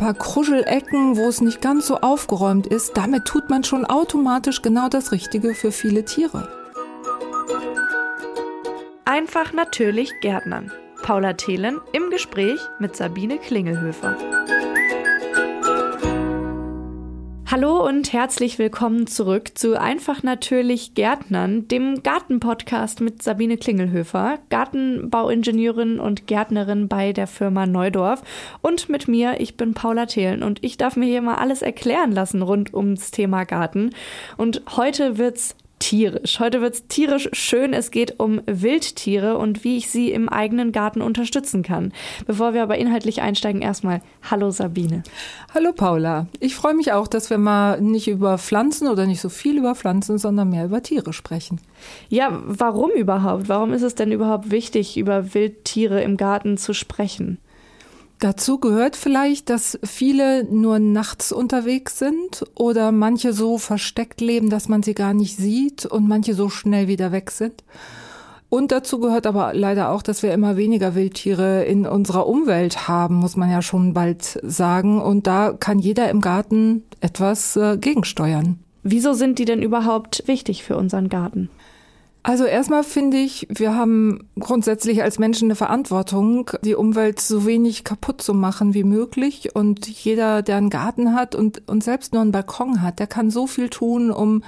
paar Kruschelecken, wo es nicht ganz so aufgeräumt ist, damit tut man schon automatisch genau das Richtige für viele Tiere. Einfach natürlich Gärtnern. Paula Thelen im Gespräch mit Sabine Klingelhöfer. Hallo und herzlich willkommen zurück zu Einfach natürlich Gärtnern, dem Gartenpodcast mit Sabine Klingelhöfer, Gartenbauingenieurin und Gärtnerin bei der Firma Neudorf. Und mit mir, ich bin Paula Thelen und ich darf mir hier mal alles erklären lassen rund ums Thema Garten. Und heute wird's tierisch. Heute wird's tierisch schön. Es geht um Wildtiere und wie ich sie im eigenen Garten unterstützen kann. Bevor wir aber inhaltlich einsteigen, erstmal Hallo Sabine. Hallo Paula. Ich freue mich auch, dass wir mal nicht über Pflanzen oder nicht so viel über Pflanzen, sondern mehr über Tiere sprechen. Ja, warum überhaupt? Warum ist es denn überhaupt wichtig, über Wildtiere im Garten zu sprechen? Dazu gehört vielleicht, dass viele nur nachts unterwegs sind oder manche so versteckt leben, dass man sie gar nicht sieht und manche so schnell wieder weg sind. Und dazu gehört aber leider auch, dass wir immer weniger Wildtiere in unserer Umwelt haben, muss man ja schon bald sagen. Und da kann jeder im Garten etwas äh, gegensteuern. Wieso sind die denn überhaupt wichtig für unseren Garten? Also erstmal finde ich, wir haben grundsätzlich als Menschen eine Verantwortung, die Umwelt so wenig kaputt zu machen wie möglich. Und jeder, der einen Garten hat und, und selbst nur einen Balkon hat, der kann so viel tun, um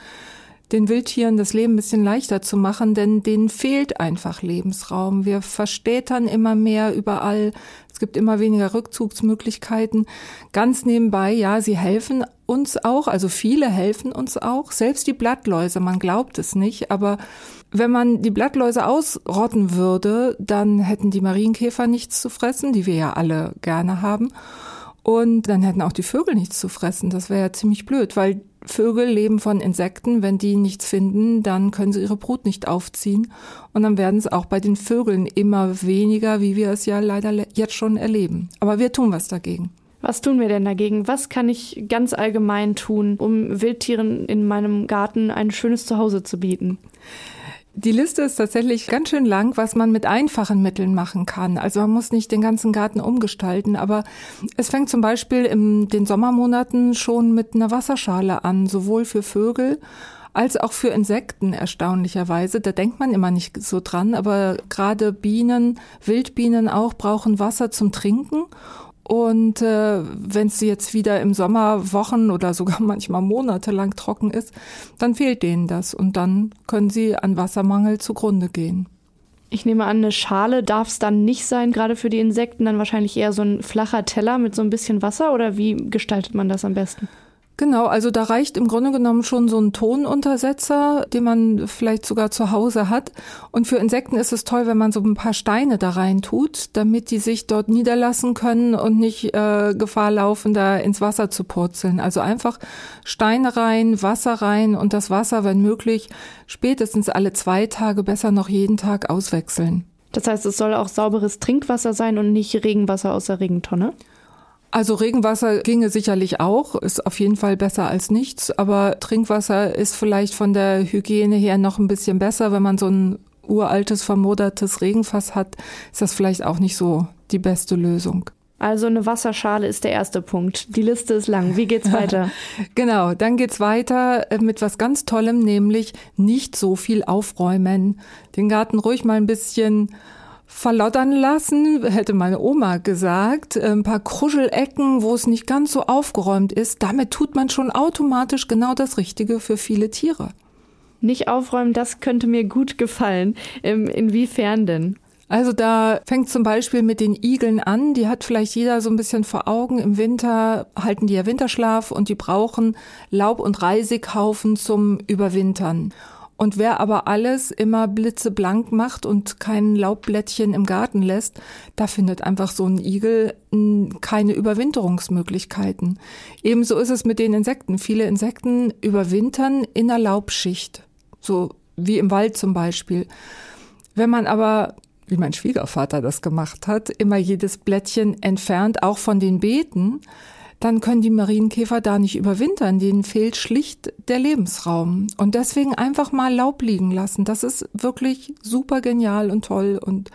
den Wildtieren das Leben ein bisschen leichter zu machen, denn denen fehlt einfach Lebensraum. Wir verstädtern immer mehr überall. Es gibt immer weniger Rückzugsmöglichkeiten. Ganz nebenbei, ja, sie helfen uns auch, also viele helfen uns auch. Selbst die Blattläuse, man glaubt es nicht, aber wenn man die Blattläuse ausrotten würde, dann hätten die Marienkäfer nichts zu fressen, die wir ja alle gerne haben. Und dann hätten auch die Vögel nichts zu fressen. Das wäre ja ziemlich blöd, weil Vögel leben von Insekten. Wenn die nichts finden, dann können sie ihre Brut nicht aufziehen. Und dann werden es auch bei den Vögeln immer weniger, wie wir es ja leider jetzt schon erleben. Aber wir tun was dagegen. Was tun wir denn dagegen? Was kann ich ganz allgemein tun, um Wildtieren in meinem Garten ein schönes Zuhause zu bieten? Die Liste ist tatsächlich ganz schön lang, was man mit einfachen Mitteln machen kann. Also man muss nicht den ganzen Garten umgestalten, aber es fängt zum Beispiel in den Sommermonaten schon mit einer Wasserschale an, sowohl für Vögel als auch für Insekten erstaunlicherweise. Da denkt man immer nicht so dran, aber gerade Bienen, Wildbienen auch, brauchen Wasser zum Trinken und äh, wenn es jetzt wieder im Sommer Wochen oder sogar manchmal monatelang trocken ist, dann fehlt denen das und dann können sie an Wassermangel zugrunde gehen. Ich nehme an, eine Schale darf es dann nicht sein, gerade für die Insekten, dann wahrscheinlich eher so ein flacher Teller mit so ein bisschen Wasser oder wie gestaltet man das am besten? Genau, also da reicht im Grunde genommen schon so ein Tonuntersetzer, den man vielleicht sogar zu Hause hat. Und für Insekten ist es toll, wenn man so ein paar Steine da rein tut, damit die sich dort niederlassen können und nicht äh, Gefahr laufen, da ins Wasser zu purzeln. Also einfach Steine rein, Wasser rein und das Wasser, wenn möglich, spätestens alle zwei Tage, besser noch jeden Tag auswechseln. Das heißt, es soll auch sauberes Trinkwasser sein und nicht Regenwasser aus der Regentonne? Also Regenwasser ginge sicherlich auch, ist auf jeden Fall besser als nichts, aber Trinkwasser ist vielleicht von der Hygiene her noch ein bisschen besser. Wenn man so ein uraltes, vermodertes Regenfass hat, ist das vielleicht auch nicht so die beste Lösung. Also eine Wasserschale ist der erste Punkt. Die Liste ist lang. Wie geht's weiter? genau, dann geht's weiter äh, mit was ganz Tollem, nämlich nicht so viel aufräumen. Den Garten ruhig mal ein bisschen verloddern lassen, hätte meine Oma gesagt. Ein paar Kruschelecken, wo es nicht ganz so aufgeräumt ist. Damit tut man schon automatisch genau das Richtige für viele Tiere. Nicht aufräumen, das könnte mir gut gefallen. Ähm, inwiefern denn? Also da fängt zum Beispiel mit den Igeln an. Die hat vielleicht jeder so ein bisschen vor Augen. Im Winter halten die ja Winterschlaf und die brauchen Laub- und Reisighaufen zum Überwintern. Und wer aber alles immer blitzeblank macht und kein Laubblättchen im Garten lässt, da findet einfach so ein Igel keine Überwinterungsmöglichkeiten. Ebenso ist es mit den Insekten. Viele Insekten überwintern in der Laubschicht, so wie im Wald zum Beispiel. Wenn man aber wie mein Schwiegervater das gemacht hat, immer jedes Blättchen entfernt, auch von den Beeten, dann können die Marienkäfer da nicht überwintern. Denen fehlt schlicht der Lebensraum. Und deswegen einfach mal Laub liegen lassen. Das ist wirklich super genial und toll und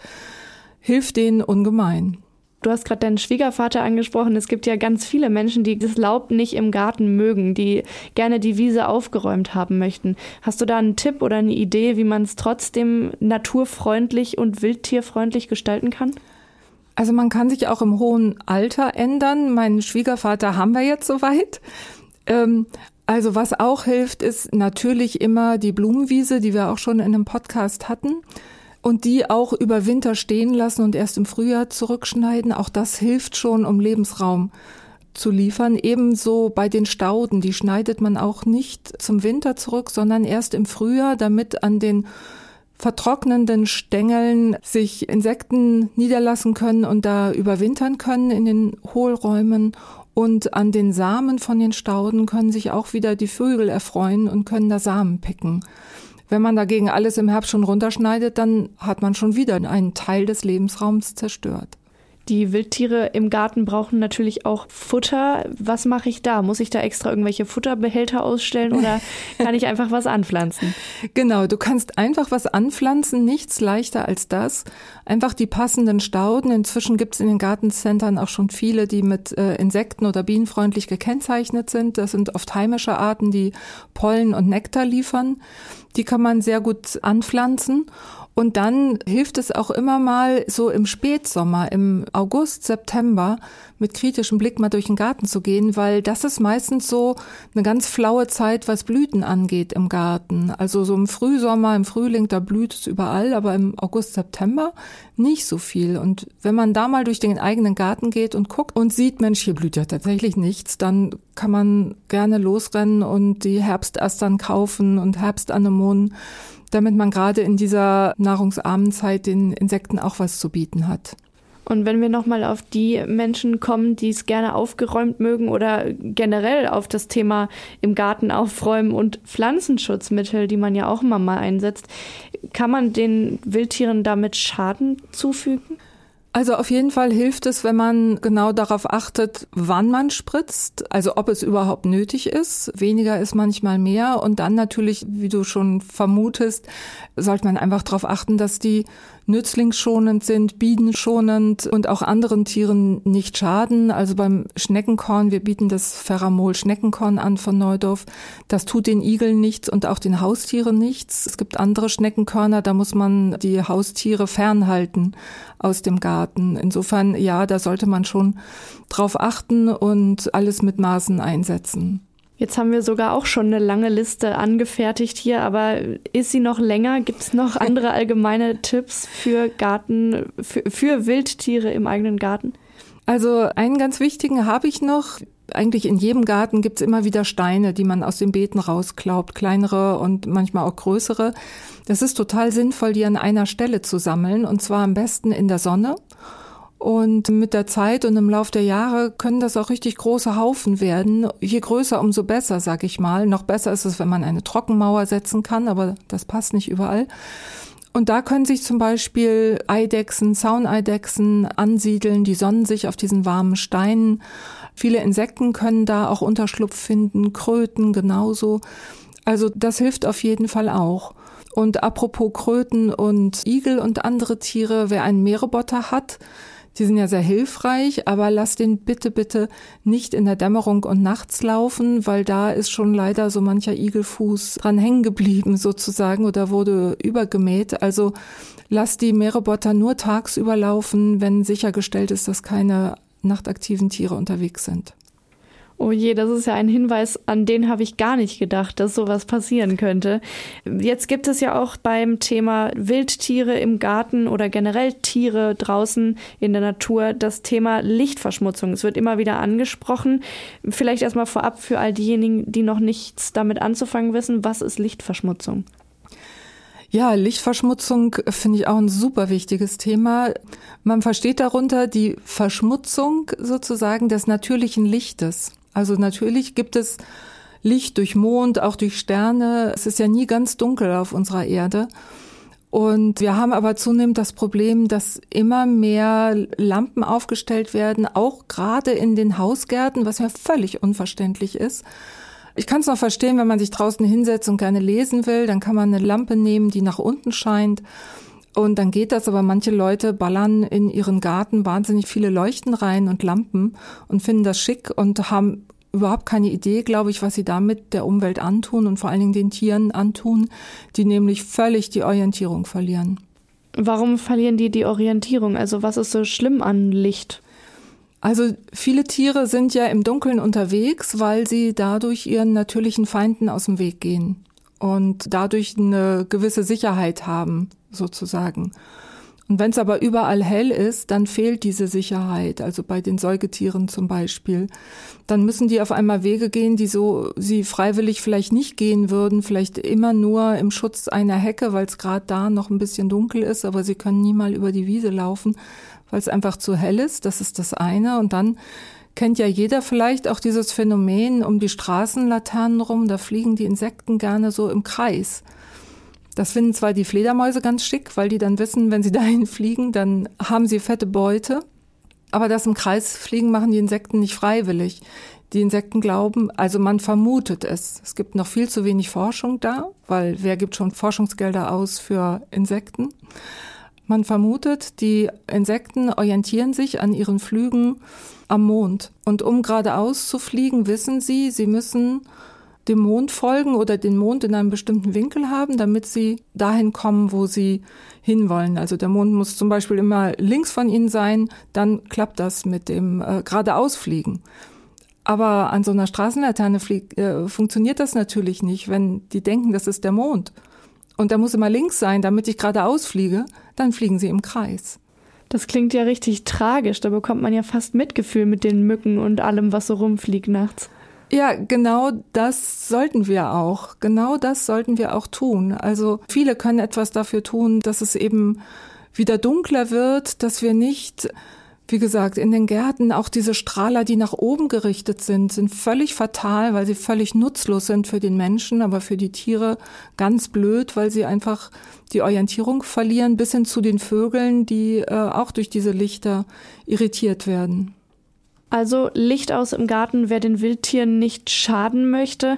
hilft denen ungemein. Du hast gerade deinen Schwiegervater angesprochen. Es gibt ja ganz viele Menschen, die das Laub nicht im Garten mögen, die gerne die Wiese aufgeräumt haben möchten. Hast du da einen Tipp oder eine Idee, wie man es trotzdem naturfreundlich und wildtierfreundlich gestalten kann? Also man kann sich auch im hohen Alter ändern. Meinen Schwiegervater haben wir jetzt soweit. Ähm, also was auch hilft, ist natürlich immer die Blumenwiese, die wir auch schon in einem Podcast hatten und die auch über Winter stehen lassen und erst im Frühjahr zurückschneiden. Auch das hilft schon, um Lebensraum zu liefern. Ebenso bei den Stauden, die schneidet man auch nicht zum Winter zurück, sondern erst im Frühjahr, damit an den vertrocknenden Stängeln sich Insekten niederlassen können und da überwintern können in den Hohlräumen. Und an den Samen von den Stauden können sich auch wieder die Vögel erfreuen und können da Samen picken. Wenn man dagegen alles im Herbst schon runterschneidet, dann hat man schon wieder einen Teil des Lebensraums zerstört. Die Wildtiere im Garten brauchen natürlich auch Futter. Was mache ich da? Muss ich da extra irgendwelche Futterbehälter ausstellen oder kann ich einfach was anpflanzen? Genau, du kannst einfach was anpflanzen, nichts leichter als das. Einfach die passenden Stauden. Inzwischen gibt es in den Gartencentern auch schon viele, die mit äh, Insekten oder bienenfreundlich gekennzeichnet sind. Das sind oft heimische Arten, die Pollen und Nektar liefern. Die kann man sehr gut anpflanzen. Und dann hilft es auch immer mal so im Spätsommer, im August, September mit kritischem Blick mal durch den Garten zu gehen, weil das ist meistens so eine ganz flaue Zeit, was Blüten angeht im Garten. Also so im Frühsommer, im Frühling, da blüht es überall, aber im August, September nicht so viel. Und wenn man da mal durch den eigenen Garten geht und guckt und sieht, Mensch, hier blüht ja tatsächlich nichts, dann kann man gerne losrennen und die Herbstastern kaufen und Herbstanemonen damit man gerade in dieser nahrungsarmen Zeit den Insekten auch was zu bieten hat. Und wenn wir nochmal auf die Menschen kommen, die es gerne aufgeräumt mögen oder generell auf das Thema im Garten aufräumen und Pflanzenschutzmittel, die man ja auch immer mal einsetzt, kann man den Wildtieren damit Schaden zufügen? Also auf jeden Fall hilft es, wenn man genau darauf achtet, wann man spritzt, also ob es überhaupt nötig ist. Weniger ist manchmal mehr. Und dann natürlich, wie du schon vermutest, sollte man einfach darauf achten, dass die nützlingsschonend sind, bienenschonend und auch anderen Tieren nicht schaden. Also beim Schneckenkorn, wir bieten das Ferramol Schneckenkorn an von Neudorf. Das tut den Igeln nichts und auch den Haustieren nichts. Es gibt andere Schneckenkörner, da muss man die Haustiere fernhalten aus dem Garten. Insofern, ja, da sollte man schon drauf achten und alles mit Maßen einsetzen. Jetzt haben wir sogar auch schon eine lange Liste angefertigt hier, aber ist sie noch länger? Gibt es noch andere allgemeine Tipps für Garten, für, für Wildtiere im eigenen Garten? Also einen ganz wichtigen habe ich noch. Eigentlich in jedem Garten gibt es immer wieder Steine, die man aus den Beeten rausklaubt, kleinere und manchmal auch größere. Das ist total sinnvoll, die an einer Stelle zu sammeln und zwar am besten in der Sonne. Und mit der Zeit und im Lauf der Jahre können das auch richtig große Haufen werden. Je größer, umso besser, sag ich mal. Noch besser ist es, wenn man eine Trockenmauer setzen kann, aber das passt nicht überall. Und da können sich zum Beispiel Eidechsen, Zauneidechsen ansiedeln, die sonnen sich auf diesen warmen Steinen. Viele Insekten können da auch Unterschlupf finden, Kröten genauso. Also das hilft auf jeden Fall auch. Und apropos Kröten und Igel und andere Tiere, wer einen Meerebotter hat, die sind ja sehr hilfreich, aber lass den bitte, bitte nicht in der Dämmerung und nachts laufen, weil da ist schon leider so mancher Igelfuß dran hängen geblieben sozusagen oder wurde übergemäht. Also lass die Meerebotter nur tagsüber laufen, wenn sichergestellt ist, dass keine nachtaktiven Tiere unterwegs sind. Oh je, das ist ja ein Hinweis, an den habe ich gar nicht gedacht, dass sowas passieren könnte. Jetzt gibt es ja auch beim Thema Wildtiere im Garten oder generell Tiere draußen in der Natur das Thema Lichtverschmutzung. Es wird immer wieder angesprochen. Vielleicht erstmal vorab für all diejenigen, die noch nichts damit anzufangen wissen, was ist Lichtverschmutzung? Ja, Lichtverschmutzung finde ich auch ein super wichtiges Thema. Man versteht darunter die Verschmutzung sozusagen des natürlichen Lichtes. Also natürlich gibt es Licht durch Mond, auch durch Sterne. Es ist ja nie ganz dunkel auf unserer Erde. Und wir haben aber zunehmend das Problem, dass immer mehr Lampen aufgestellt werden, auch gerade in den Hausgärten, was mir völlig unverständlich ist. Ich kann es noch verstehen, wenn man sich draußen hinsetzt und gerne lesen will, dann kann man eine Lampe nehmen, die nach unten scheint Und dann geht das, aber manche Leute ballern in ihren Garten wahnsinnig viele Leuchten rein und Lampen und finden das schick und haben überhaupt keine Idee, glaube ich, was sie damit der Umwelt antun und vor allen Dingen den Tieren antun, die nämlich völlig die Orientierung verlieren. Warum verlieren die die Orientierung? Also was ist so schlimm an Licht? Also viele Tiere sind ja im Dunkeln unterwegs, weil sie dadurch ihren natürlichen Feinden aus dem Weg gehen und dadurch eine gewisse Sicherheit haben, sozusagen. Und wenn es aber überall hell ist, dann fehlt diese Sicherheit, also bei den Säugetieren zum Beispiel. Dann müssen die auf einmal Wege gehen, die so sie freiwillig vielleicht nicht gehen würden, vielleicht immer nur im Schutz einer Hecke, weil es gerade da noch ein bisschen dunkel ist, aber sie können nie mal über die Wiese laufen, weil es einfach zu hell ist. Das ist das eine. Und dann kennt ja jeder vielleicht auch dieses Phänomen um die Straßenlaternen rum, da fliegen die Insekten gerne so im Kreis. Das finden zwar die Fledermäuse ganz schick, weil die dann wissen, wenn sie dahin fliegen, dann haben sie fette Beute. Aber das im Kreis fliegen machen die Insekten nicht freiwillig. Die Insekten glauben, also man vermutet es. Es gibt noch viel zu wenig Forschung da, weil wer gibt schon Forschungsgelder aus für Insekten? Man vermutet, die Insekten orientieren sich an ihren Flügen am Mond. Und um geradeaus zu fliegen, wissen sie, sie müssen dem Mond folgen oder den Mond in einem bestimmten Winkel haben, damit sie dahin kommen, wo sie hinwollen. Also der Mond muss zum Beispiel immer links von ihnen sein, dann klappt das mit dem äh, geradeausfliegen. Aber an so einer Straßenlaterne flieg, äh, funktioniert das natürlich nicht, wenn die denken, das ist der Mond. Und der muss immer links sein, damit ich geradeaus fliege, dann fliegen sie im Kreis. Das klingt ja richtig tragisch. Da bekommt man ja fast Mitgefühl mit den Mücken und allem, was so rumfliegt nachts. Ja, genau das sollten wir auch. Genau das sollten wir auch tun. Also viele können etwas dafür tun, dass es eben wieder dunkler wird, dass wir nicht, wie gesagt, in den Gärten auch diese Strahler, die nach oben gerichtet sind, sind völlig fatal, weil sie völlig nutzlos sind für den Menschen, aber für die Tiere ganz blöd, weil sie einfach die Orientierung verlieren, bis hin zu den Vögeln, die äh, auch durch diese Lichter irritiert werden. Also Licht aus im Garten, wer den Wildtieren nicht schaden möchte.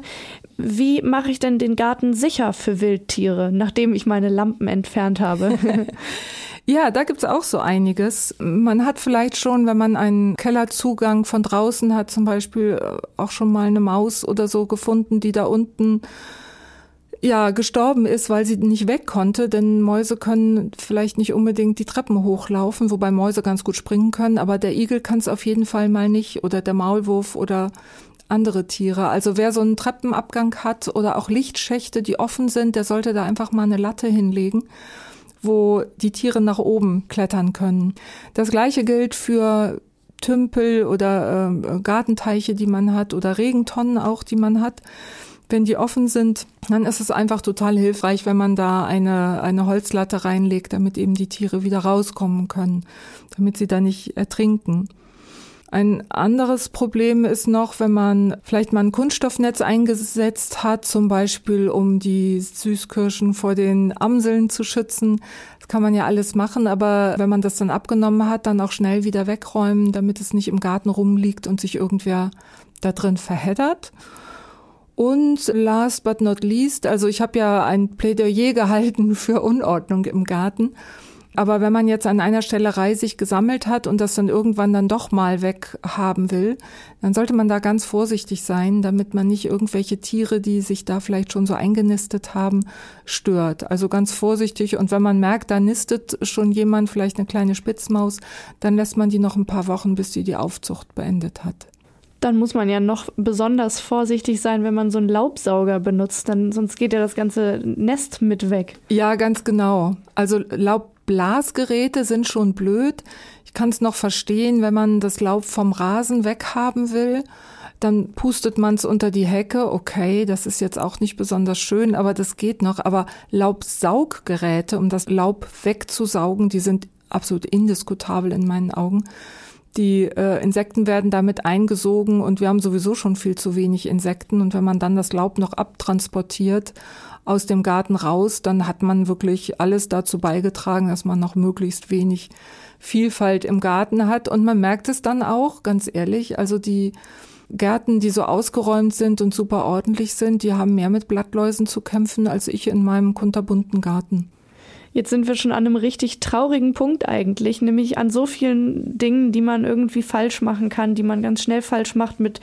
Wie mache ich denn den Garten sicher für Wildtiere, nachdem ich meine Lampen entfernt habe? Ja, da gibt's auch so einiges. Man hat vielleicht schon, wenn man einen Kellerzugang von draußen hat, zum Beispiel äh, auch schon mal eine Maus oder so gefunden, die da unten ja gestorben ist, weil sie nicht weg konnte, denn Mäuse können vielleicht nicht unbedingt die Treppen hochlaufen, wobei Mäuse ganz gut springen können, aber der Igel kann es auf jeden Fall mal nicht oder der Maulwurf oder andere Tiere. Also wer so einen Treppenabgang hat oder auch Lichtschächte, die offen sind, der sollte da einfach mal eine Latte hinlegen, wo die Tiere nach oben klettern können. Das gleiche gilt für Tümpel oder äh, Gartenteiche, die man hat oder Regentonnen auch, die man hat. Wenn die offen sind, dann ist es einfach total hilfreich, wenn man da eine, eine Holzlatte reinlegt, damit eben die Tiere wieder rauskommen können, damit sie da nicht ertrinken. Ein anderes Problem ist noch, wenn man vielleicht mal ein Kunststoffnetz eingesetzt hat, zum Beispiel um die Süßkirschen vor den Amseln zu schützen. Das kann man ja alles machen, aber wenn man das dann abgenommen hat, dann auch schnell wieder wegräumen, damit es nicht im Garten rumliegt und sich irgendwer da drin verheddert. Und last but not least, also ich habe ja ein Plädoyer gehalten für Unordnung im Garten. Aber wenn man jetzt an einer Stelle reisig gesammelt hat und das dann irgendwann dann doch mal weghaben will, dann sollte man da ganz vorsichtig sein, damit man nicht irgendwelche Tiere, die sich da vielleicht schon so eingenistet haben, stört. Also ganz vorsichtig. Und wenn man merkt, da nistet schon jemand, vielleicht eine kleine Spitzmaus, dann lässt man die noch ein paar Wochen, bis sie die Aufzucht beendet hat dann muss man ja noch besonders vorsichtig sein, wenn man so einen Laubsauger benutzt, dann sonst geht ja das ganze Nest mit weg. Ja, ganz genau. Also Laubblasgeräte sind schon blöd. Ich kann es noch verstehen, wenn man das Laub vom Rasen weghaben will. Dann pustet man es unter die Hecke. Okay, das ist jetzt auch nicht besonders schön, aber das geht noch. Aber Laubsauggeräte, um das Laub wegzusaugen, die sind absolut indiskutabel in meinen Augen. Die äh, Insekten werden damit eingesogen und wir haben sowieso schon viel zu wenig Insekten. Und wenn man dann das Laub noch abtransportiert aus dem Garten raus, dann hat man wirklich alles dazu beigetragen, dass man noch möglichst wenig Vielfalt im Garten hat. Und man merkt es dann auch, ganz ehrlich, also die Gärten, die so ausgeräumt sind und super ordentlich sind, die haben mehr mit Blattläusen zu kämpfen als ich in meinem kunterbunten Garten. Jetzt sind wir schon an einem richtig traurigen Punkt eigentlich, nämlich an so vielen Dingen, die man irgendwie falsch machen kann, die man ganz schnell falsch macht mit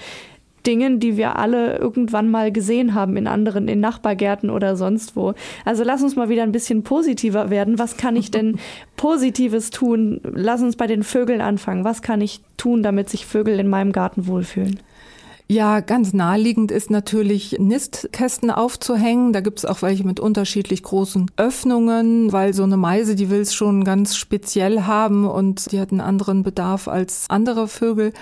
Dingen, die wir alle irgendwann mal gesehen haben in anderen, in Nachbargärten oder sonst wo. Also lass uns mal wieder ein bisschen positiver werden. Was kann ich denn Positives tun? Lass uns bei den Vögeln anfangen. Was kann ich tun, damit sich Vögel in meinem Garten wohlfühlen? Ja, ganz naheliegend ist natürlich Nistkästen aufzuhängen. Da gibt's auch welche mit unterschiedlich großen Öffnungen, weil so eine Meise, die will es schon ganz speziell haben und die hat einen anderen Bedarf als andere Vögel.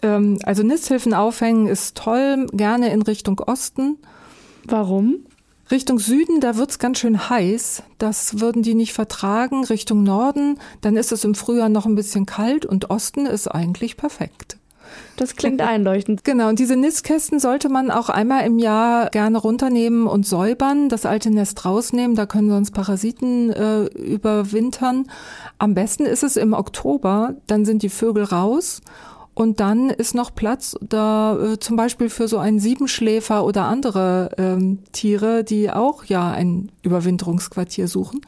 Ähm, also Nisthilfen aufhängen ist toll, gerne in Richtung Osten. Warum? Richtung Süden, da wird's ganz schön heiß. Das würden die nicht vertragen. Richtung Norden, dann ist es im Frühjahr noch ein bisschen kalt und Osten ist eigentlich perfekt. Das klingt einleuchtend. Genau, und diese Nistkästen sollte man auch einmal im Jahr gerne runternehmen und säubern, das alte Nest rausnehmen, da können sonst Parasiten äh, überwintern. Am besten ist es im Oktober, dann sind die Vögel raus und dann ist noch Platz da äh, zum Beispiel für so einen Siebenschläfer oder andere ähm, Tiere, die auch ja ein Überwinterungsquartier suchen.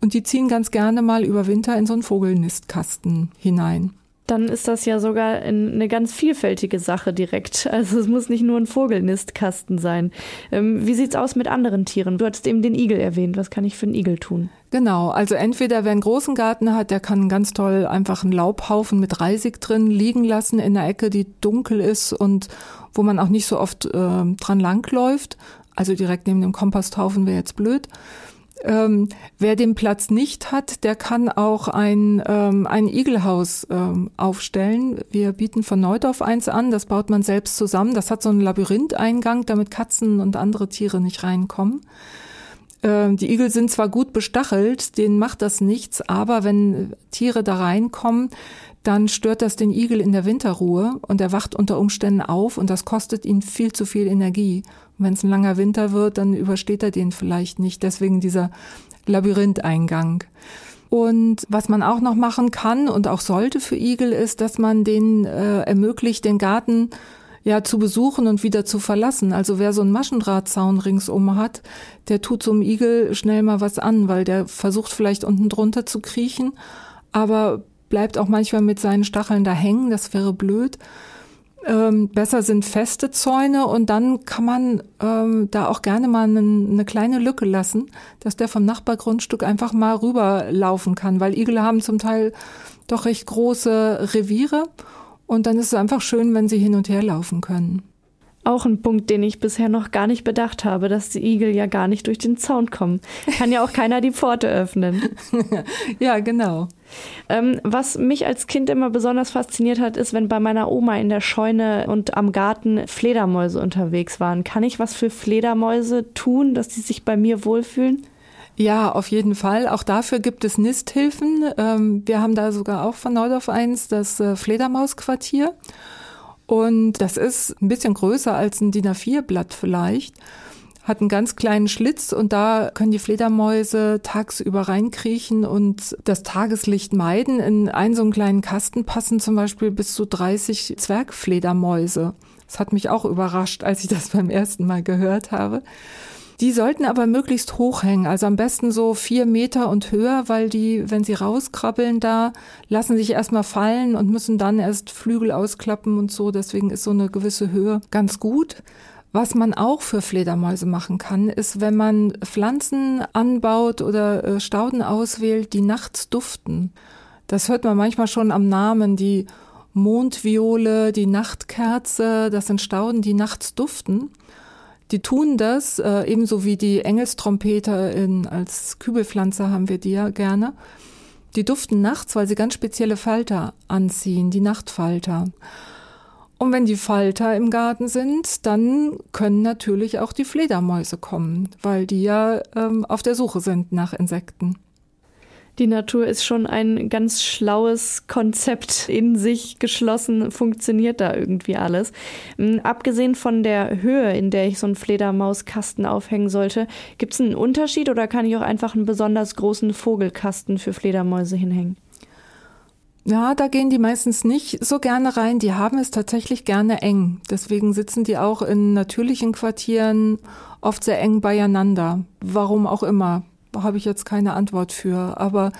Und die ziehen ganz gerne mal über Winter in so einen Vogelnistkasten hinein dann ist das ja sogar eine ganz vielfältige Sache direkt. Also es muss nicht nur ein Vogelnistkasten sein. Ähm, wie sieht's aus mit anderen Tieren? Du hattest eben den Igel erwähnt. Was kann ich für einen Igel tun? Genau, also entweder wer einen großen Garten hat, der kann ganz toll einfach einen Laubhaufen mit Reisig drin liegen lassen in der Ecke, die dunkel ist und wo man auch nicht so oft äh, dran langläuft. Also direkt neben dem Komposthaufen wäre jetzt blöd. Ähm, wer den Platz nicht hat, der kann auch ein, ähm, ein Igelhaus ähm, aufstellen. Wir bieten von Neudorf eins an, das baut man selbst zusammen. Das hat so einen Labyrintheingang, damit Katzen und andere Tiere nicht reinkommen. Ähm, die Igel sind zwar gut bestachelt, denen macht das nichts, aber wenn Tiere da reinkommen, dann stört das den Igel in der Winterruhe und er wacht unter Umständen auf und das kostet ihn viel zu viel Energie. Wenn es ein langer Winter wird, dann übersteht er den vielleicht nicht. Deswegen dieser Labyrintheingang. Und was man auch noch machen kann und auch sollte für Igel ist, dass man den äh, ermöglicht, den Garten ja zu besuchen und wieder zu verlassen. Also wer so einen Maschendrahtzaun ringsum hat, der tut so einem Igel schnell mal was an, weil der versucht vielleicht unten drunter zu kriechen, aber bleibt auch manchmal mit seinen Stacheln da hängen, das wäre blöd. Ähm, besser sind feste Zäune und dann kann man ähm, da auch gerne mal eine, eine kleine Lücke lassen, dass der vom Nachbargrundstück einfach mal rüberlaufen kann, weil Igel haben zum Teil doch recht große Reviere und dann ist es einfach schön, wenn sie hin und her laufen können. Auch ein Punkt, den ich bisher noch gar nicht bedacht habe, dass die Igel ja gar nicht durch den Zaun kommen. Kann ja auch keiner die Pforte öffnen. ja, genau. Ähm, was mich als Kind immer besonders fasziniert hat, ist, wenn bei meiner Oma in der Scheune und am Garten Fledermäuse unterwegs waren. Kann ich was für Fledermäuse tun, dass sie sich bei mir wohlfühlen? Ja, auf jeden Fall. Auch dafür gibt es Nisthilfen. Ähm, wir haben da sogar auch von Neudorf eins, das äh, Fledermausquartier. Und das ist ein bisschen größer als ein DIN A4-Blatt vielleicht hat einen ganz kleinen Schlitz und da können die Fledermäuse tagsüber reinkriechen und das Tageslicht meiden. In einen so einen kleinen Kasten passen zum Beispiel bis zu 30 Zwergfledermäuse. Das hat mich auch überrascht, als ich das beim ersten Mal gehört habe. Die sollten aber möglichst hoch hängen, also am besten so vier Meter und höher, weil die, wenn sie rauskrabbeln da, lassen sich erstmal fallen und müssen dann erst Flügel ausklappen und so. Deswegen ist so eine gewisse Höhe ganz gut. Was man auch für Fledermäuse machen kann, ist, wenn man Pflanzen anbaut oder äh, Stauden auswählt, die nachts duften. Das hört man manchmal schon am Namen, die Mondviole, die Nachtkerze, das sind Stauden, die nachts duften. Die tun das, äh, ebenso wie die Engelstrompete in, als Kübelpflanze haben wir die ja gerne. Die duften nachts, weil sie ganz spezielle Falter anziehen, die Nachtfalter. Und wenn die Falter im Garten sind, dann können natürlich auch die Fledermäuse kommen, weil die ja ähm, auf der Suche sind nach Insekten die Natur ist schon ein ganz schlaues Konzept in sich geschlossen, funktioniert da irgendwie alles. Hm, abgesehen von der Höhe, in der ich so einen Fledermauskasten aufhängen sollte, gibt es einen Unterschied oder kann ich auch einfach einen besonders großen Vogelkasten für Fledermäuse hinhängen? Ja, da gehen die meistens nicht so gerne rein. Die haben es tatsächlich gerne eng. Deswegen sitzen die auch in natürlichen Quartieren oft sehr eng beieinander. Warum auch immer. Habe ich jetzt keine Antwort für. Aber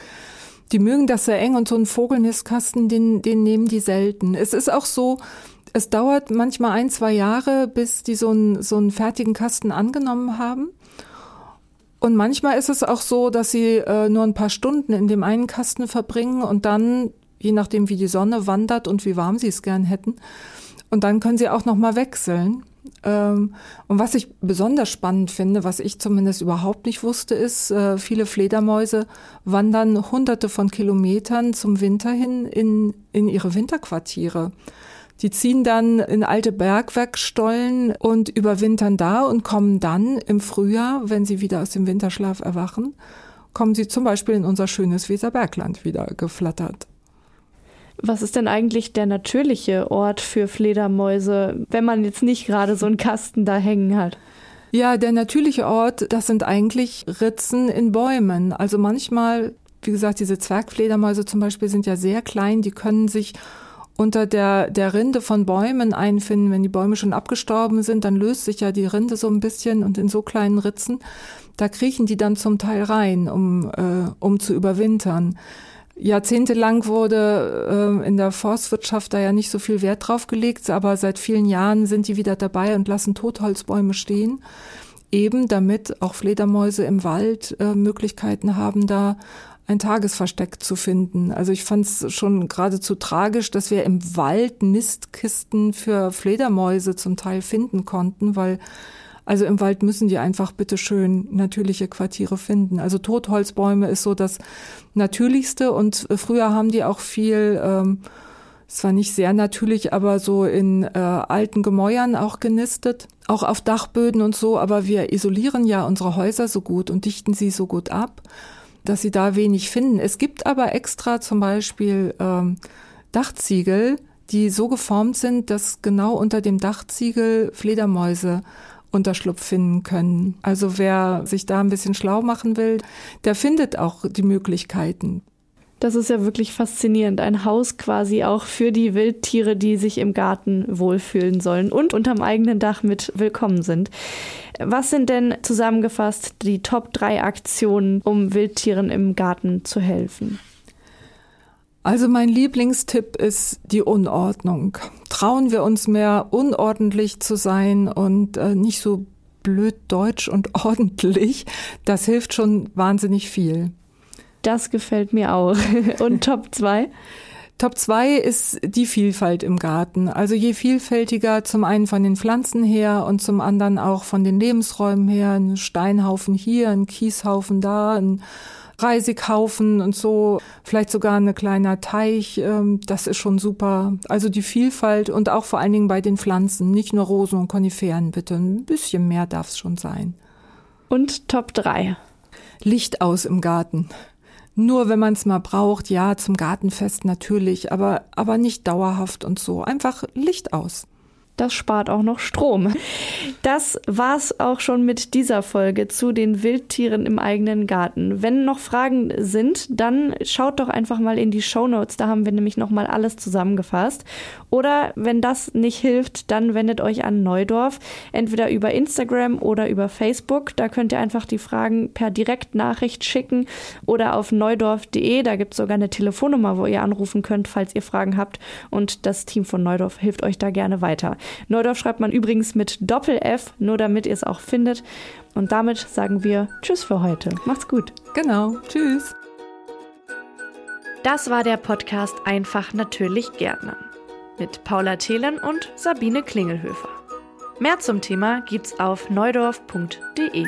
die mögen das sehr eng und so einen Vogelnistkasten, den, den nehmen die selten. Es ist auch so, es dauert manchmal ein, zwei Jahre, bis die so einen, so einen fertigen Kasten angenommen haben. Und manchmal ist es auch so, dass sie äh, nur ein paar Stunden in dem einen Kasten verbringen und dann, je nachdem wie die Sonne wandert und wie warm sie es gern hätten, und dann können sie auch noch mal wechseln. Ähm, und was ich besonders spannend finde, was ich zumindest überhaupt nicht wusste, ist, äh, viele Fledermäuse wandern hunderte von Kilometern zum Winter hin in, in ihre Winterquartiere. Die ziehen dann in alte Bergwerkstollen und überwintern da und kommen dann im Frühjahr, wenn sie wieder aus dem Winterschlaf erwachen, kommen sie zum Beispiel in unser schönes Weserbergland wieder geflattert. Was ist denn eigentlich der natürliche Ort für Fledermäuse, wenn man jetzt nicht gerade so einen Kasten da hängen hat? Ja, der natürliche Ort, das sind eigentlich Ritzen in Bäumen. Also manchmal, wie gesagt, diese Zwergfledermäuse zum Beispiel sind ja sehr klein, die können sich unter der, der Rinde von Bäumen einfinden. Wenn die Bäume schon abgestorben sind, dann löst sich ja die Rinde so ein bisschen und in so kleinen Ritzen, da kriechen die dann zum Teil rein, um, äh, um zu überwintern. Jahrzehntelang wurde äh, in der Forstwirtschaft da ja nicht so viel Wert drauf gelegt, aber seit vielen Jahren sind die wieder dabei und lassen Totholzbäume stehen, eben damit auch Fledermäuse im Wald äh, Möglichkeiten haben, da ein Tagesversteck zu finden. Also ich fand es schon geradezu tragisch, dass wir im Wald Nistkisten für Fledermäuse zum Teil finden konnten, weil also im Wald müssen die einfach bitteschön natürliche Quartiere finden. Also Totholzbäume ist so das Natürlichste und früher haben die auch viel, ähm, es war nicht sehr natürlich, aber so in äh, alten Gemäuern auch genistet, auch auf Dachböden und so, aber wir isolieren ja unsere Häuser so gut und dichten sie so gut ab, dass sie da wenig finden. Es gibt aber extra zum Beispiel ähm, Dachziegel, die so geformt sind, dass genau unter dem Dachziegel Fledermäuse Unterschlupf finden können. Also wer sich da ein bisschen schlau machen will, der findet auch die Möglichkeiten. Das ist ja wirklich faszinierend. Ein Haus quasi auch für die Wildtiere, die sich im Garten wohlfühlen sollen und unterm eigenen Dach mit willkommen sind. Was sind denn zusammengefasst die Top 3 Aktionen, um Wildtieren im Garten zu helfen? Also mein Lieblingstipp ist die Unordnung. Trauen wir uns mehr unordentlich zu sein und äh, nicht so blöd deutsch und ordentlich. Das hilft schon wahnsinnig viel. Das gefällt mir auch. Und Top 2? Top 2 ist die Vielfalt im Garten. Also je vielfältiger zum einen von den Pflanzen her und zum anderen auch von den Lebensräumen her. Ein Steinhaufen hier, ein Kieshaufen da, ein Reisighaufen und so, vielleicht sogar ein kleiner Teich, ähm, das ist schon super. Also die Vielfalt und auch vor allen Dingen bei den Pflanzen, nicht nur Rosen und Koniferen, bitte. Ein bisschen mehr darf es schon sein. Und Top 3. Licht aus im Garten. Nur wenn man es mal braucht, ja, zum Gartenfest natürlich, aber, aber nicht dauerhaft und so. Einfach Licht aus. Das spart auch noch Strom. Das war's auch schon mit dieser Folge zu den Wildtieren im eigenen Garten. Wenn noch Fragen sind, dann schaut doch einfach mal in die Show Notes. Da haben wir nämlich noch mal alles zusammengefasst. Oder wenn das nicht hilft, dann wendet euch an Neudorf, entweder über Instagram oder über Facebook. Da könnt ihr einfach die Fragen per Direktnachricht schicken oder auf neudorf.de. Da gibt's sogar eine Telefonnummer, wo ihr anrufen könnt, falls ihr Fragen habt. Und das Team von Neudorf hilft euch da gerne weiter. Neudorf schreibt man übrigens mit Doppel-F, nur damit ihr es auch findet. Und damit sagen wir Tschüss für heute. Macht's gut. Genau. Tschüss. Das war der Podcast Einfach natürlich Gärtnern mit Paula Thelen und Sabine Klingelhöfer. Mehr zum Thema gibt's auf neudorf.de.